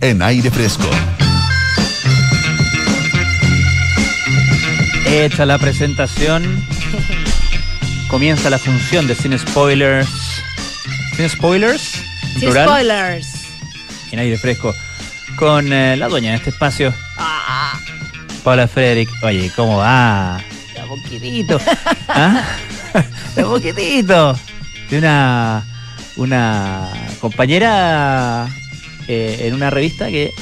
en aire fresco. Hecha la presentación, comienza la función de Sin Spoilers. ¿Sin Spoilers? Sin plural, spoilers. En aire fresco. Con eh, la dueña de este espacio, Ah, Paula Frederick. Oye, ¿cómo va? De poquitito. ¿Ah? De poquitito. De una, una compañera eh, en una revista que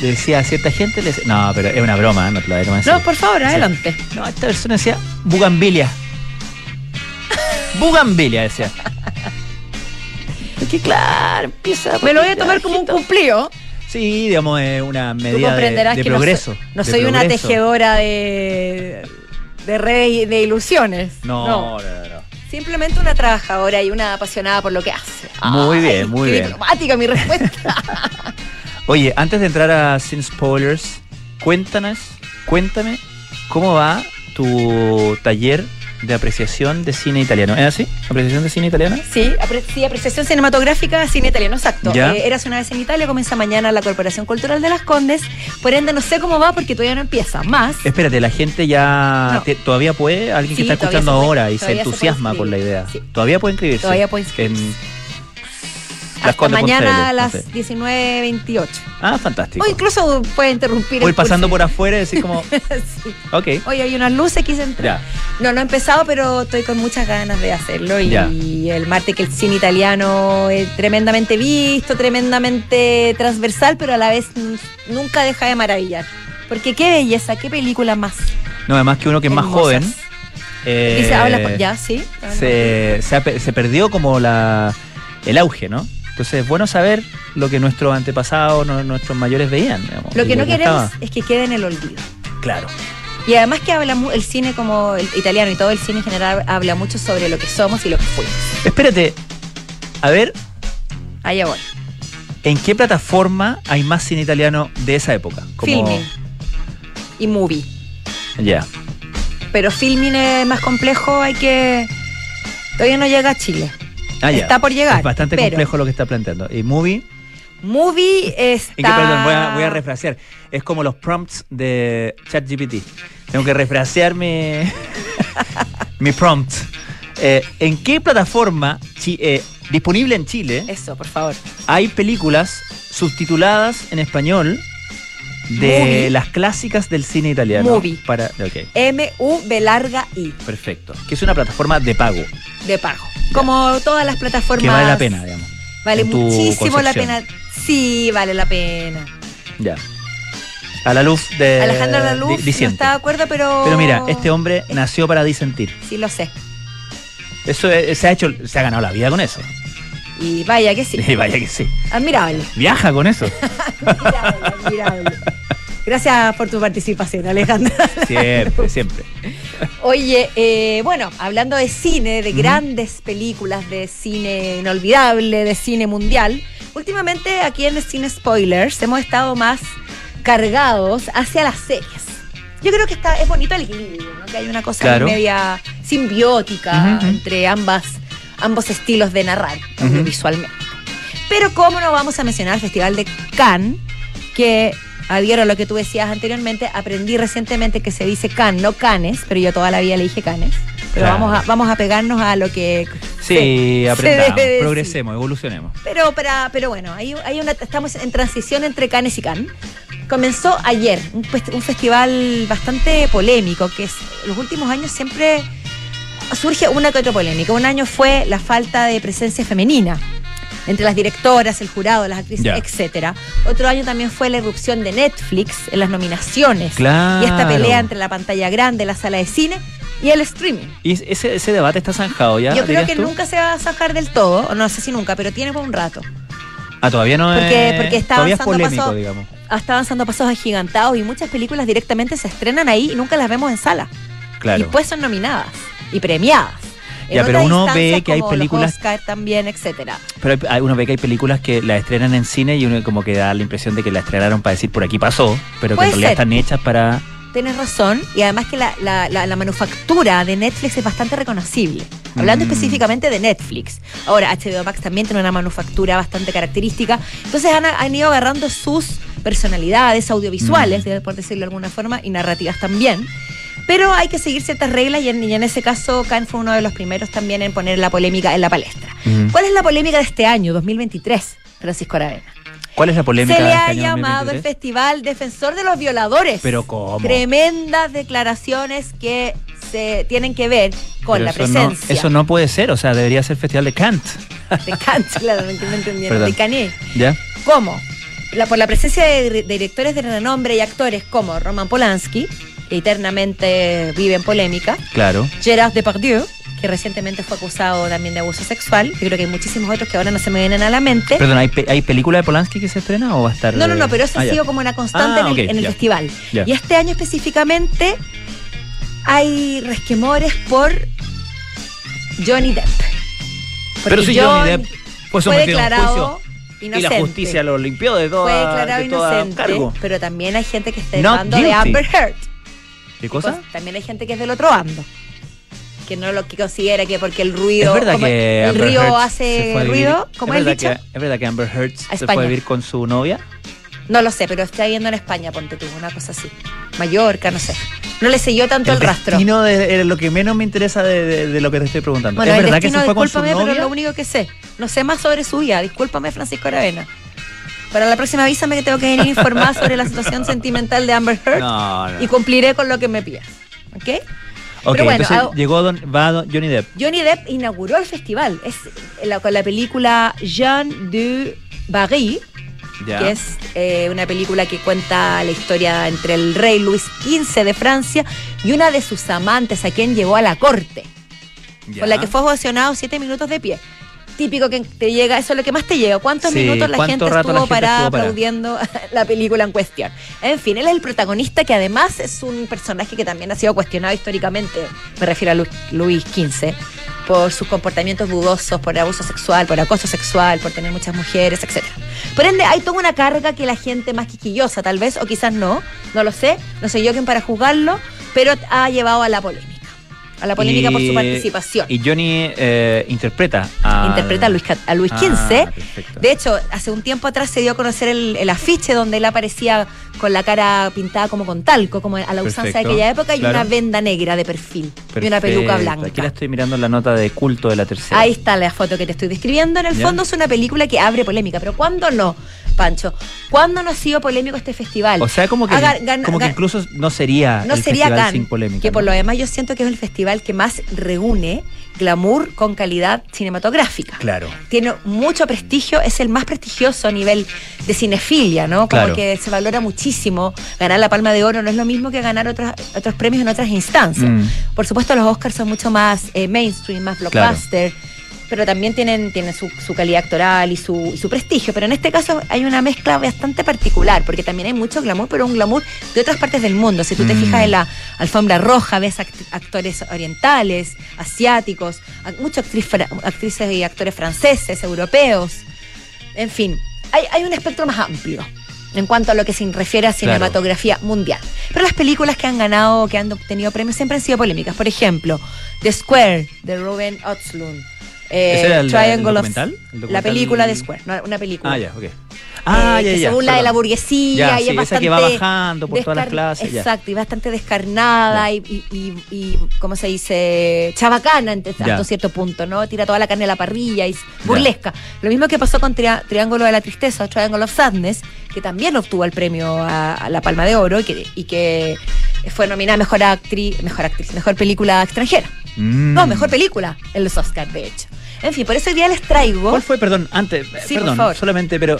decía a cierta gente, le decía- no, pero es una broma, no te la voy a no, por favor, adelante. No, esta persona decía bugambilia. bugambilia decía. Porque claro, empieza. Me lo voy a tomar como un cumplido. Sí, digamos, es una medida de, comprenderás de que no progreso. no soy, una tejedora de, de redes de ilusiones. No, no, no, no. Simplemente una trabajadora y una apasionada por lo que hace. Muy bien, muy qué bien. diplomática mi respuesta. Oye, antes de entrar a Sin Spoilers, cuéntanos, cuéntame cómo va tu taller de apreciación de cine italiano. ¿Es así? ¿Apreciación de cine italiano? sí, apre- sí, apreciación cinematográfica, cine italiano, exacto. Eh, Eras una vez en Italia, comienza mañana la Corporación Cultural de las Condes. Por ende, no sé cómo va porque todavía no empieza. Más. Espérate, la gente ya No. te- todavía puede, alguien que está escuchando ahora y se entusiasma con la idea. Sí. Todavía puede inscribirse. Todavía puede inscribirse. En Hasta mañana a no las sé. 19.28. Ah, fantástico. O incluso puede interrumpir Voy pasando por afuera y decir como, Sí. ok, Oye, hay unas luces, quise entrar. ya. No, no he empezado, pero estoy con muchas ganas de hacerlo. Y Ya. el martes que el cine italiano es tremendamente visto, tremendamente transversal, pero a la vez nunca deja de maravillar. Porque qué belleza, qué película más. No, además que uno que es más hermosas. joven. eh, Dice, habla por- ya, sí. se, se, ha se perdió como la, el auge, ¿no? Entonces es bueno saber lo que nuestros antepasados, no- nuestros mayores veían. digamos, Lo que no queremos es que quede en el olvido. Claro. Y además que habla mu- el cine como el italiano y todo el cine en general habla mucho sobre lo que somos y lo que fuimos. Espérate, a ver, Allá voy. ¿en qué plataforma hay más cine italiano de esa época? Como- Filming y movie. Ya. Pero filming es más complejo, hay que. Todavía no llega a Chile. Ah, ya. Está por llegar, Es bastante pero- complejo lo que está planteando. ¿Y movie? Movie está. ¿En qué, perdón, voy a, voy a refrasear. Es como los prompts de ChatGPT. Tengo que refrasear mi, mi prompt. Eh, ¿En qué plataforma chi- eh, disponible en Chile Eso, por favor. hay películas subtituladas en español de Movie. las clásicas del cine italiano? Movie. Para, ok, M-U-B larga I, perfecto. Que es una plataforma de pago. de pago. Como todas las plataformas. Que vale la pena, digamos. Vale muchísimo la pena. Sí, vale la pena. Ya. A la luz de. Alejandro Laluz di- no está de acuerdo, pero. Pero mira, este hombre nació para disentir. Sí, lo sé. Eso se ha hecho, se ha ganado la vida con eso. Y vaya que sí. Y vaya que sí. Admirable. Viaja con eso. Admirable, admirable. Gracias por tu participación, Alejandra. Siempre, siempre. Oye, eh, bueno, hablando de cine, de grandes películas, de cine inolvidable, de cine mundial, últimamente aquí en el Cine Spoilers hemos estado más cargados hacia las series. Yo creo que está, es bonito el equilibrio, ¿no? que hay una cosa Claro. media simbiótica entre ambas, ambos estilos de narrar Ujú. visualmente. Pero cómo no vamos a mencionar el Festival de Cannes, que adhiero a lo que tú decías anteriormente, aprendí recientemente que se dice Cannes, no Canes, pero yo toda la vida le dije Canes. Pero Claro. vamos, a, vamos a pegarnos a lo que... Sí, se- se aprendamos, decir. progresemos, evolucionemos. Pero, para, pero bueno, hay, hay una, estamos en transición entre Cannes y Cannes. Comenzó ayer, un, un festival bastante polémico, que es, los últimos años siempre surge una que otra polémica. Un año fue la falta de presencia femenina entre las directoras, el jurado, las actrices, Ya. etcétera. Otro año también fue la irrupción de Netflix en las nominaciones. Claro. Y esta pelea entre la pantalla grande, la sala de cine y el streaming. Y ese, ese debate está zanjado ya. Yo creo que tú? nunca se va a sacar del todo, o no sé si nunca, pero tiene por un rato. Ah, todavía no Porque- es. porque está todavía es avanzando polémico, paso- digamos. Está avanzando pasos agigantados y muchas películas directamente se estrenan ahí y nunca las vemos en sala. Claro. Y después son nominadas y premiadas. En Ya, pero uno ve que hay películas- Oscar también, etcétera. Pero hay- uno ve que hay películas que la estrenan en cine y uno como que da la impresión de que la estrenaron para decir por aquí pasó, pero que en realidad ser. están hechas para. Tienes razón y además que la, la- la- la manufactura de Netflix es bastante reconocible. hablando Mm. específicamente de Netflix. Ahora, HBO Max también tiene una manufactura bastante característica, entonces han, han ido agarrando sus personalidades audiovisuales, Mm. por decirlo de alguna forma, y narrativas también. Pero hay que seguir ciertas reglas y en, y en ese caso Cannes fue uno de los primeros también en poner la polémica en la palestra. Mm. ¿Cuál es la polémica de este año, 2023, Francisco Aravena? ¿Cuál es la polémica? Se le ha este año llamado el 2023? Festival Defensor de los Violadores. Pero ¿cómo? Tremendas declaraciones que se tienen que ver con Pero la eso no- presencia eso no puede ser, o sea, debería ser Festival de Kant. de Kant, claro, no entendieron, de Canet. ¿Ya? ¿Cómo? La- por la presencia de dire- directores de renombre y actores como Roman Polanski, eternamente vive en polémica, Claro. Gerard Depardieu, que recientemente fue acusado también de abuso sexual. Yo creo que hay muchísimos otros que ahora no se me vienen a la mente. Perdón, ¿hay, pe- ¿hay película de Polanski que se estrena o va a estar.? No, no, no, pero eso Ah, ha ya. sido como una constante Ah, en el, ok, en el ya. festival. Ya. Y este año específicamente hay resquemores por Johnny Depp. Pero si Johnny Depp fue declarado inocente. y la justicia lo limpió de toda, fue declarado de inocente, cargo. pero también hay gente que está hablando de. Amber Heard. ¿Qué cosa? Pues, también hay gente que es del otro bando. Que no lo que considera que porque el ruido. es verdad que el Amber río se hace vivir- ruido, como es verdad dicho. que- es verdad que Amber Heard se fue a vivir con su novia. No lo sé, pero está yendo en España, ponte tú, una cosa así. Mallorca, no sé. No le siguió tanto el, rastro. destino de, de lo que menos me interesa de, de- de lo que te estoy preguntando. Bueno, ¿Es el verdad que se fue con su discúlpame, pero novia? es lo único que sé. No sé más sobre su vida. Discúlpame, Francisco Aravena. Para la próxima avísame que tengo que venir informada sobre la situación sentimental de Amber Heard No, no. y cumpliré con lo que me pidas. ¿Ok? Ok, Pero bueno, entonces ah, llegó don, va don Johnny Depp. Johnny Depp inauguró el festival. Es la- con la película Jean de Barry, que es eh, una película que cuenta la historia entre el rey Luis XV de Francia y una de sus amantes a quien llevó a la corte. Con la que fue ovacionado siete minutos de pie. Típico que te llega, eso es lo que más te llega. ¿Cuántos Sí, minutos la ¿cuánto gente rato la estuvo gente parada estuvo parada? aplaudiendo la película en cuestión? En fin, él es el protagonista que además es un personaje que también ha sido cuestionado históricamente, me refiero a Lu- Luis XV, por sus comportamientos dudosos, por abuso sexual, por acoso sexual, por tener muchas mujeres, etc. Por ende, hay toda una carga que la gente más quisquillosa, tal vez, o quizás no, no lo sé, no soy yo quien para juzgarlo, pero ha llevado a la polémica. A la polémica por su participación. Y Johnny eh, interpreta a. Interpreta a Luis, a Luis Ah, XV. perfecto. De hecho, hace un tiempo atrás se dio a conocer el, el afiche donde él aparecía con la cara pintada como con talco, como a la usanza de Perfecto, aquella época, y una venda negra de perfil y una peluca Perfecto. blanca. Aquí la estoy mirando en la nota de culto de la tercera. Ahí está la foto que te estoy describiendo. En el Ya. fondo es una película que abre polémica, pero ¿cuándo no, Pancho? ¿Cuándo no ha sido polémico este festival? O sea, como que, Ha ga- gan- como que incluso no sería no el sería festival sin polémica. que por ¿no? lo demás yo siento que es el festival que más reúne glamour con calidad cinematográfica. Claro. Tiene mucho prestigio, es el más prestigioso a nivel de cinefilia, ¿no? Como Claro. que se valora muchísimo. Ganar la Palma de Oro no es lo mismo que ganar otros, otros premios en otras instancias. Mm. Por supuesto, los Oscars son mucho más eh, mainstream, más Claro. Pero también tienen, tienen su, su calidad actoral y su, y su prestigio. Pero en este caso hay una mezcla bastante particular, porque también hay mucho glamour, pero un glamour de otras partes del mundo. Si tú te Mm. fijas en la alfombra roja, ves act- actores orientales, asiáticos, muchas actriz actrices y actores franceses, europeos. En fin, hay, hay un espectro más amplio en cuanto a lo que se refiere a cinematografía mundial. Pero las películas que han ganado, que han obtenido premios, siempre han sido polémicas. Por ejemplo, The Square, de Ruben Östlund. Eh, ¿Ese era el- of- La película de Square, no, una película. Ah, ya, ok. Ah, eh, ya, que ya. se burla de la burguesía Ya, y sí, es esa bastante que va bajando por todas las clases. Exacto, y bastante descarnada y, y, y- y, ¿cómo se dice? Chabacana hasta cierto punto, ¿no? Tira toda la carne a la parrilla y es burlesca. Lo mismo que pasó con Tria- Triángulo de la Tristeza, Triangle of Sadness, que también obtuvo el premio a, a la Palma de Oro y que, y que fue nominada mejor actriz, mejor actriz, mejor película extranjera. Mm. No, mejor película en los Oscars, de hecho. En fin, por eso hoy día les traigo. ¿Cuál fue, perdón, antes, Sí, por perdón, favor. solamente, pero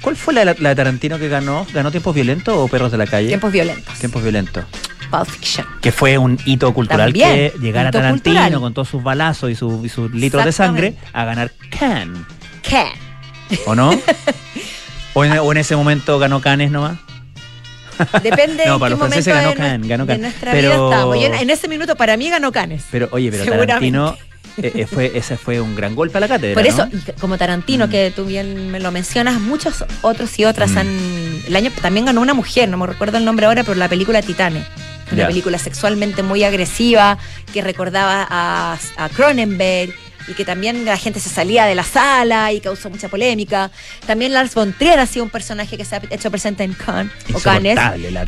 ¿cuál fue la, la de Tarantino que ganó? ¿Ganó Tiempos Violentos o Perros de la Calle? Tiempos violentos. Tiempos Violentos. Pulp Fiction. Que fue un hito cultural También, que llegara Tarantino cultural. con todos sus balazos y, su- y sus litros de sangre a ganar Cannes, ¿Qué? ¿o no? o, en, o en ese momento ganó Cannes nomás? Depende No, en para qué los momento franceses ganó de, nue- ganó de nuestra Pero- vida estamos. Yo en, en ese minuto para mí ganó Canes. Pero oye, pero. Tarantino eh, eh, fue, ese fue un gran golpe a la cátedra. Por eso, ¿no? y como Tarantino, que tú bien me lo mencionas, muchos otros y otras Mm. han... El año también ganó una mujer, no me recuerdo el nombre ahora, pero la película Titane. Una película sexualmente muy agresiva que recordaba a, a Cronenberg y que también la gente se salía de la sala y causó mucha polémica. También Lars von Trier ha sido un personaje que se ha hecho presente en Cannes o Cannes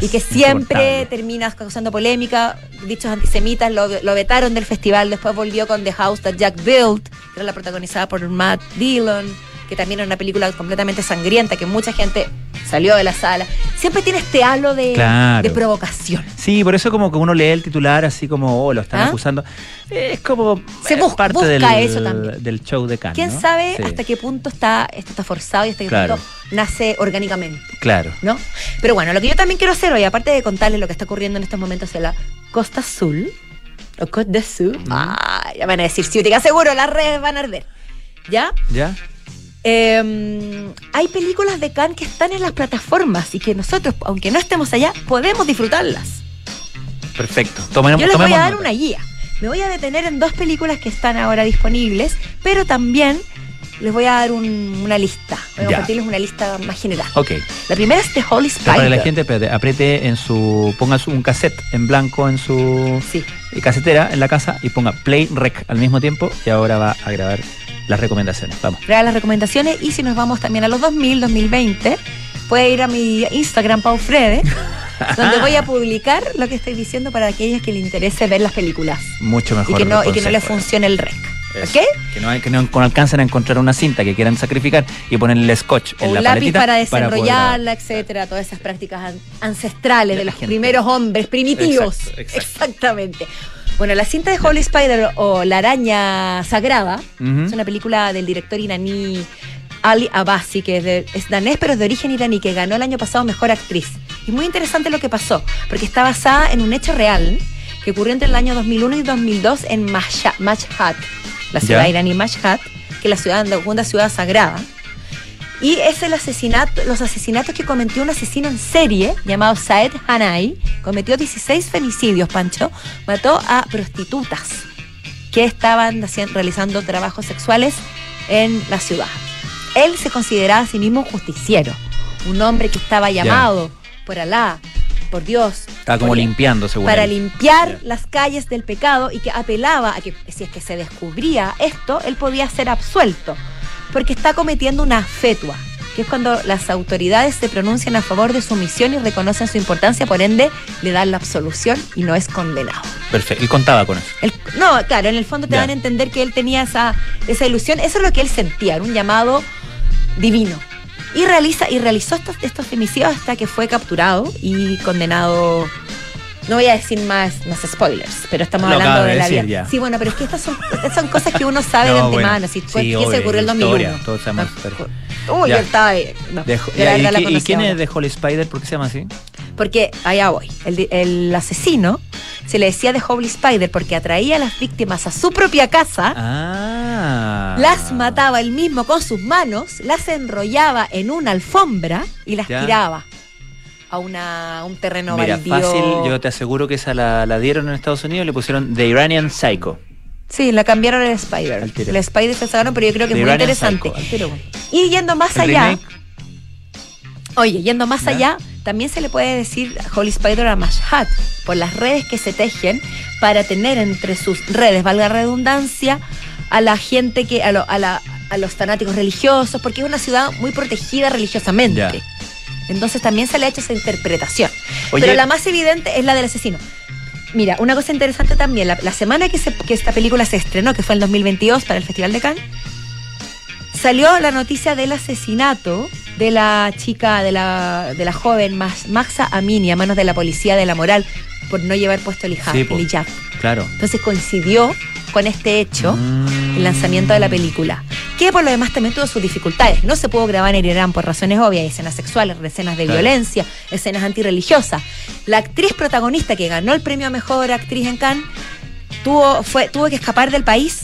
y que siempre termina causando polémica. Dichos antisemitas lo, lo, vetaron del festival, después volvió con The House That Jack Built, que era la protagonizada por Matt Dillon que también era una película completamente sangrienta, que mucha gente salió de la sala. Siempre tiene este halo de, provocación. Sí, por eso como que uno lee el titular así como, oh, lo están ¿Ah? acusando. Es como Se eh, busca, parte del, eso también. del show de Cannes. ¿Quién sabe hasta qué punto está esto está forzado y hasta qué punto nace orgánicamente? Claro. ¿No? Pero bueno, lo que yo también quiero hacer hoy, aparte de contarles lo que está ocurriendo en estos momentos en la Costa Azul, o Côte de Sur, ah, ya van a decir, sí, te seguro, las redes van a arder. ¿Ya? ¿Ya? Em, hay películas de Cannes que están en las plataformas y que nosotros, aunque no estemos allá, podemos disfrutarlas. Perfecto. Yo les voy a dar una guía. Me voy a detener en dos películas que están ahora disponibles, pero también les voy a dar una lista. Voy a compartirles una lista más general. Ok. La primera es The Holy Spider. Para la gente, espérate, apriete en su. ponga un cassette en blanco en su sí. casetera en la casa y ponga play rec al mismo tiempo y ahora va a grabar las recomendaciones. Vamos. las recomendaciones y si nos vamos también a los 2000, 2020, puede ir a mi Instagram, Pau Frede, donde voy a publicar lo que estoy diciendo para aquellos que les interese ver las películas. Mucho mejor. Y que no, y que no les funcione el rec. ¿Ok? Que no, que no alcancen a encontrar una cinta que quieran sacrificar y ponerle el scotch en la un lápiz para desarrollarla, etcétera, todas esas prácticas ancestrales de, los primeros hombres primitivos. Exactamente. Bueno, la cinta de Holy Spider o La araña sagrada es una película del director iraní Ali Abbasi, que es, danés pero es de origen iraní, que ganó el año pasado Mejor Actriz. Y muy interesante lo que pasó, porque está basada en un hecho real que ocurrió entre el año 2001 y 2002 en Mashhad, la ciudad iraní Mashhad, que es la ciudad, la segunda ciudad sagrada y es el asesinato, los asesinatos que cometió un asesino en serie llamado Saed Hanai. Cometió 16 femicidios, Pancho. Mató a prostitutas que estaban realizando trabajos sexuales en la ciudad. Él se consideraba a sí mismo un justiciero, un hombre que estaba llamado por Alá, por Dios. Estaba como limpiando, según Para limpiar las calles del pecado y que apelaba a que si es que se descubría esto, él podía ser absuelto porque está cometiendo una fetua, que es cuando las autoridades se pronuncian a favor de su misión y reconocen su importancia, por ende le dan la absolución y no es condenado. Perfecto, y contaba con eso. no, claro, en el fondo te dan a entender que él tenía esa, esa ilusión, eso es lo que él sentía, era un llamado divino. Y, realiza, y realizó estos, estos femicidios hasta que fue capturado y condenado no voy a decir más, más spoilers, pero estamos hablando de, la vida. Sí, bueno, pero es que estas son, son cosas que uno sabe de antemano. si sí, se ocurrió el 2001. todos sabemos. Uy, estaba ahí. ¿Y, quién es de Holy Spider? ¿Por qué se llama así? Porque, allá voy, el, el asesino se le decía de Holy Spider porque atraía a las víctimas a su propia casa, ah. las mataba él mismo con sus manos, las enrollaba en una alfombra y las tiraba a una, un terreno Mira, fácil, yo te aseguro que esa la, dieron en Estados Unidos y le pusieron The Iranian Psycho. Sí, la cambiaron el Spider. El Spider se sacaron, pero yo creo que es muy interesante. Y yendo más allá. Oye, yendo más allá, también se le puede decir Holy Spider a Mashhad por las redes que se tejen para tener entre sus redes, valga redundancia, a la gente que, a, a, los fanáticos religiosos, porque es una ciudad muy protegida religiosamente. Entonces también se le ha hecho esa interpretación. Pero la más evidente es la del asesino. Mira, una cosa interesante también, la, semana que, que esta película se estrenó, que fue en 2022 para el Festival de Cannes, salió la noticia del asesinato de la chica, de la, de la joven Maxa Amini a manos de la policía de la moral por no llevar puesto el hijab. Claro. Entonces coincidió con este hecho el lanzamiento de la película, que por lo demás también tuvo sus dificultades. No se pudo grabar en Irán por razones obvias, escenas sexuales, escenas de violencia, escenas antirreligiosas. La actriz protagonista que ganó el premio a mejor actriz en Cannes tuvo, fue, tuvo que escapar del país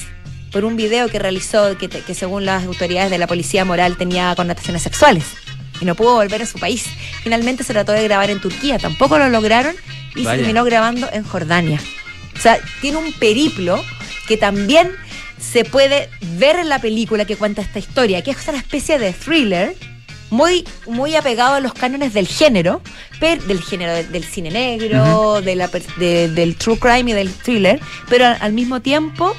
por un video que realizó que, que según las autoridades de la policía moral tenía connotaciones sexuales y no pudo volver a su país. Finalmente se trató de grabar en Turquía, tampoco lo lograron y se terminó grabando en Jordania. O sea, tiene un periplo que también se puede ver en la película que cuenta esta historia, que es una especie de thriller muy, muy apegado a los cánones del género, pero, del género del, cine negro, de la, del true crime y del thriller, pero al, mismo tiempo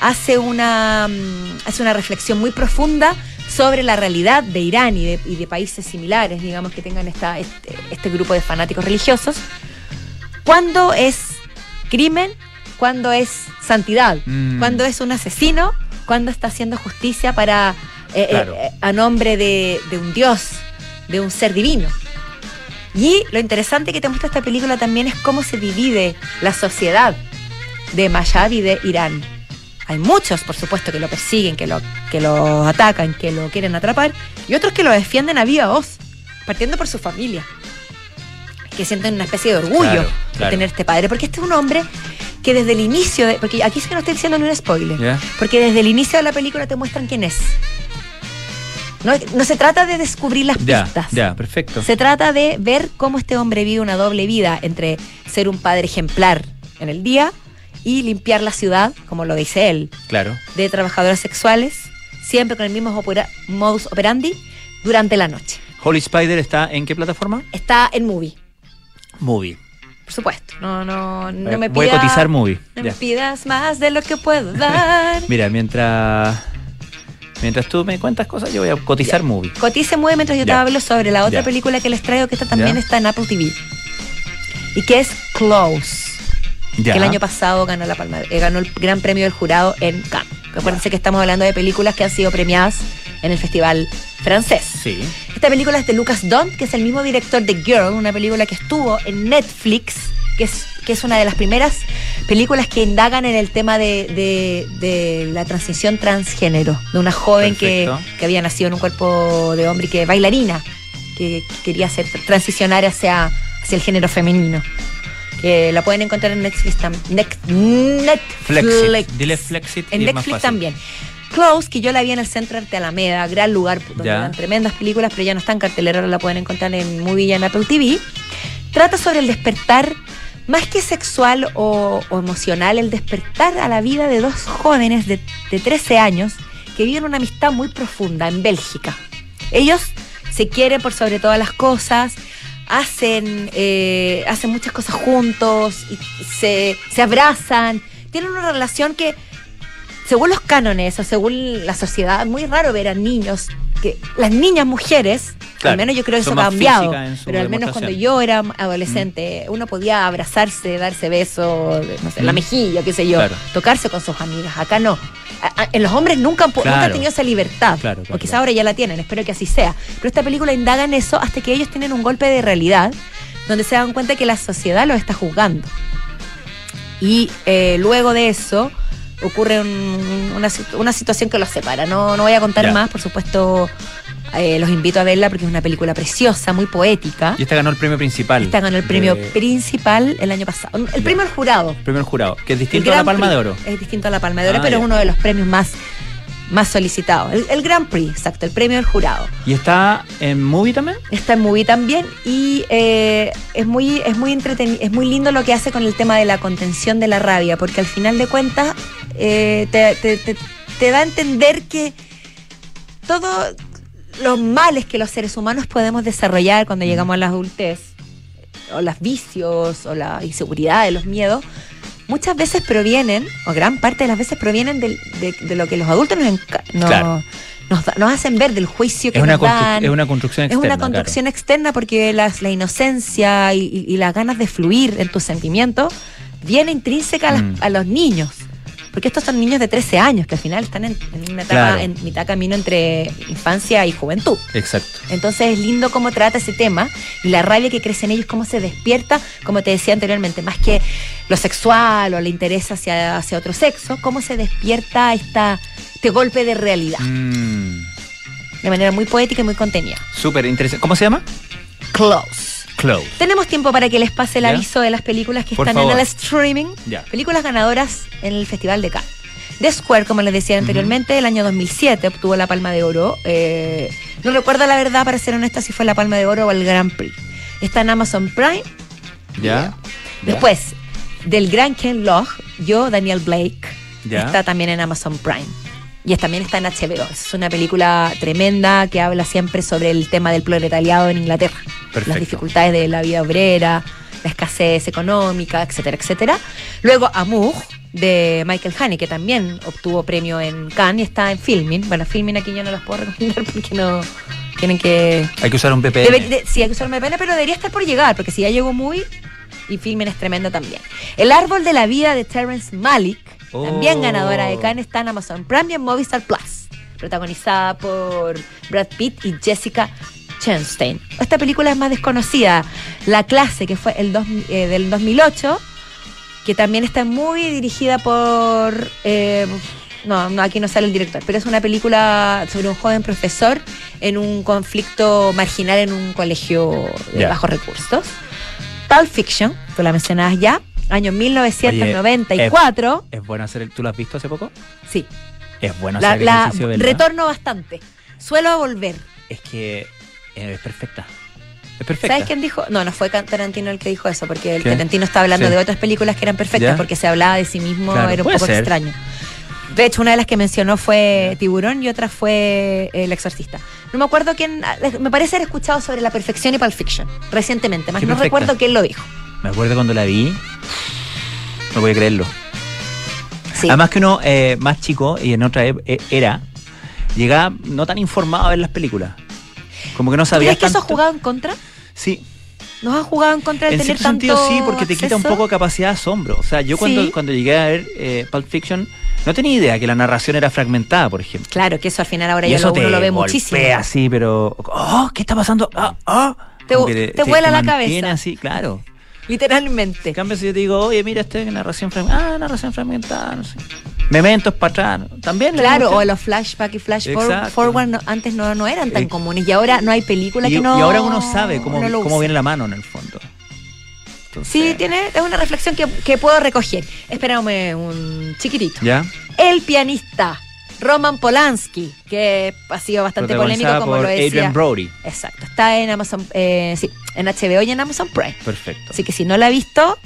hace una, mm, hace una reflexión muy profunda sobre la realidad de Irán y de, países similares, digamos, que tengan esta, este, este grupo de fanáticos religiosos. ¿Cuándo es crimen? ¿Cuándo es santidad? Mm. ¿Cuándo es un asesino? ¿Cuándo está haciendo justicia para eh, eh, a nombre de, un dios, de un ser divino. Y lo interesante que te muestra esta película también es cómo se divide la sociedad de Mayad y de Irán. Hay muchos, por supuesto, que lo persiguen, que lo, que lo atacan, que lo quieren atrapar, y otros que lo defienden a viva voz, partiendo por su familia, que sienten una especie de orgullo de tener este padre, porque este es un hombre que desde el inicio, de, porque aquí sí que no estoy diciendo ni un spoiler, porque desde el inicio de la película te muestran quién es. No, se trata de descubrir las pistas. Ya, perfecto. Se trata de ver cómo este hombre vive una doble vida entre ser un padre ejemplar en el día y limpiar la ciudad, como lo dice él. Claro. De trabajadoras sexuales, siempre con el mismo modus operandi, durante la noche. Holy Spider está en qué plataforma? Está en Movie. Movie. Por supuesto. No, no, no eh, me Voy a cotizar Movie. No me pidas más de lo que puedo dar. Mira, mientras Mientras tú me cuentas cosas, yo voy a cotizar movie. Cotice movie mientras yo te hablo sobre la otra película que les traigo, que esta también está en Apple TV. Y que es Close. Que el año pasado ganó la palma, eh, ganó el gran premio del jurado en Cannes. Acuérdense que estamos hablando de películas que han sido premiadas en el festival francés. Sí. Esta película es de Lucas Dont, que es el mismo director de Girl, una película que estuvo en Netflix, que es, que es una de las primeras películas que indagan en el tema de, de, la transición transgénero, de una joven que, que, había nacido en un cuerpo de hombre y que bailarina, que, quería hacer, transicionar hacia, hacia el género femenino. Que la pueden encontrar en Netflix, Netflix. Dile Flexit. En Netflix también. Close, que yo la vi en el Centro Arte Alameda, gran lugar donde dan tremendas películas, pero ya no está en cartelera, ahora la pueden encontrar en Movie y en Apple TV. Trata sobre el despertar más que sexual o, emocional, el despertar a la vida de dos jóvenes de, 13 años que viven una amistad muy profunda en Bélgica. Ellos se quieren por sobre todas las cosas, hacen, eh, hacen muchas cosas juntos, y se, se abrazan, tienen una relación que, según los cánones o según la sociedad, es muy raro ver a niños, que las niñas mujeres al menos yo creo que eso ha cambiado. Pero al menos cuando yo era adolescente, mm. uno podía abrazarse, darse besos, no sé, la mm. mejilla, qué sé yo, tocarse con sus amigas. Acá no. en los hombres nunca, han tenido esa libertad. o quizá ahora ya la tienen, espero que así sea. Pero esta película indaga en eso hasta que ellos tienen un golpe de realidad donde se dan cuenta que la sociedad los está juzgando. Y eh, luego de eso ocurre una, una, situación que los separa. No, no voy a contar más, por supuesto eh, los invito a verla porque es una película preciosa, muy poética. Y esta ganó el premio principal. Esta ganó el premio principal el año pasado. El premio del jurado. El premio jurado, que es distinto a la Palma de Oro. Es distinto a la Palma de Oro, ah, pero es uno de los premios más más solicitados. El, el, Grand Prix, exacto, el premio del jurado. ¿Y está en movie también? Está en movie también y eh, es muy, es muy entretenido, es muy lindo lo que hace con el tema de la contención de la rabia, porque al final de cuentas eh, te da a entender que todo los males que los seres humanos podemos desarrollar cuando llegamos a la adultez, o los vicios, o la inseguridad, los miedos, muchas veces provienen, o gran parte de las veces provienen de, lo que los adultos nos, nos, hacen ver, del juicio que es nos una dan. Es una construcción externa. Es una construcción externa porque la inocencia y, las ganas de fluir en tus sentimientos viene intrínseca mm. a los niños. Porque estos son niños de 13 años que al final están en, una etapa, en mitad camino entre infancia y juventud. Exacto. Entonces es lindo cómo trata ese tema y la rabia que crece en ellos, cómo se despierta, como te decía anteriormente, más que lo sexual o el interés hacia, hacia otro sexo, cómo se despierta esta, este golpe de realidad. Mm. De manera muy poética y muy contenida. Súper interesante. ¿Cómo se llama? Close. Tenemos tiempo para que les pase el aviso de las películas que están en el streaming. Películas ganadoras en el Festival de Cannes. The Square, como les decía anteriormente, el año 2007 obtuvo la Palma de Oro. Eh, no recuerdo la verdad, para ser honesta, si fue la Palma de Oro o el Grand Prix. Está en Amazon Prime. Ya. Después, del Gran Ken Loach, yo, Daniel Blake, está también en Amazon Prime. y también está en HBO. Es una película tremenda que habla siempre sobre el tema del proletariado en Inglaterra. Las dificultades de la vida obrera, la escasez económica, etcétera, etcétera. Luego Amour, de Michael Haney, que también obtuvo premio en Cannes y está en Filming. Bueno, Filming aquí yo no los puedo recomendar porque no tienen que... Hay que usar un VPN. sí, hay que usar un VPN, pero debería estar por llegar, porque si ya llegó muy... Y Filming es tremendo también. El árbol de la vida de Terrence Malick, también oh. ganadora de Cannes, está en Amazon Prime y en Movistar Plus. Protagonizada por Brad Pitt y Jessica Esta película es más desconocida. La clase, que fue el eh, del 2008 que también está muy dirigida por... Eh, no, no, aquí no sale el director, pero es una película sobre un joven profesor en un conflicto marginal en un colegio de bajos recursos. Pulp Fiction, tú la mencionabas ya, año 1994. es, bueno hacer el, ¿Tú lo has visto hace poco? Sí. Es bueno hacer el ejercicio, la, Retorno bastante. Suelo volver. Es que es perfecta. ¿Sabes quién dijo? No, no fue Tarantino el que dijo eso, porque el Tarantino estaba hablando de otras películas que eran perfectas, porque se hablaba de sí mismo, era un poco extraño. De hecho, una de las que mencionó fue Tiburón y otra fue El Exorcista. No me acuerdo quién. Me parece haber escuchado sobre la perfección y Pulp Fiction recientemente, más no recuerdo quién lo dijo. Me acuerdo cuando la vi. No voy a creerlo. Además que uno eh, más chico y en otra e, era, llegaba no tan informado a ver las películas. Como que no sabía. ¿Crees que eso ha jugado en contra? Sí. ¿Nos ha jugado en contra de en tener cierto sentido sí, porque te quita un poco capacidad de asombro. O sea, yo cuando, cuando llegué a ver eh, Pulp Fiction no tenía idea que la narración era fragmentada, por ejemplo. Claro, que eso al final ahora ya lo, uno lo ve muchísimo. así, pero oh, ¿qué está pasando? Ah, ah. Te, te, vuela la cabeza. así, claro. Literalmente. En cambio, si yo te digo, oye, mira, este narración fragmentada. Ah, narración fragmentada, no sé. Mementos para atrás. También Claro, o los flashback y flash forward antes no, no eran tan eh, comunes. Y ahora no hay película que no. Y ahora uno sabe cómo, cómo viene la mano en el fondo. Sí, tiene, es una reflexión que, que puedo recoger. Espérame un chiquitito. ¿Ya? El pianista. Roman Polanski, que ha sido bastante polémico como lo decía. Adrian Brody. Exacto. Está en Amazon, eh, sí, en HBO y en Amazon Prime. Perfecto. Así que si no la ha visto,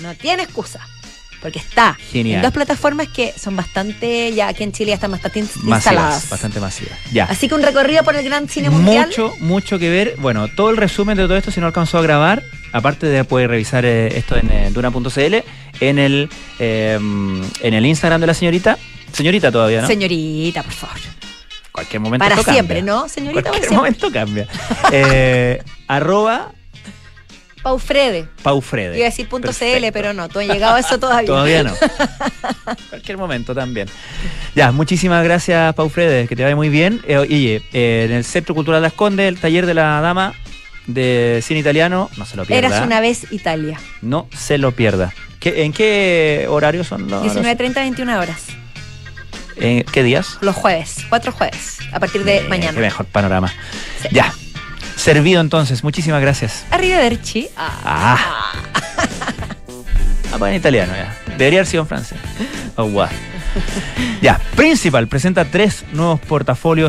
no tiene excusa. Porque está en dos plataformas que son bastante, ya aquí en Chile ya están bastante instaladas. Bastante masivas. Ya. Así que un recorrido por el gran cine mundial. Mucho, mucho que ver. Bueno, todo el resumen de todo esto, si no alcanzó a grabar, aparte de poder revisar eh, esto en eh, duna.cl, en el, en el Instagram de la señorita, Señorita todavía, ¿no? Señorita, por favor. Cualquier momento Para siempre, ¿no? Señorita, Cualquier momento cambia. eh, arroba Paufrede. Paufrede. Iba a decir punto .cl, pero no, tú has llegado a eso todavía. todavía no. Cualquier momento también. Ya, muchísimas gracias, Paufrede, que te vaya muy bien. Eh, oye, eh, en el Centro Cultural Las Condes, el taller de la dama de cine italiano, no se lo pierda. Eras una vez Italia. No se lo pierda. ¿En qué horario son los...? 19.30, 21 horas. ¿Qué días? Los jueves, cuatro jueves, a partir de mañana. Qué mejor panorama. Ya. Servido entonces, muchísimas gracias. Arrivederci. Ah. Ah, ah pues en italiano ya. Debería haber sido en francés. Oh, wow. Ya, Principal presenta tres nuevos portafolios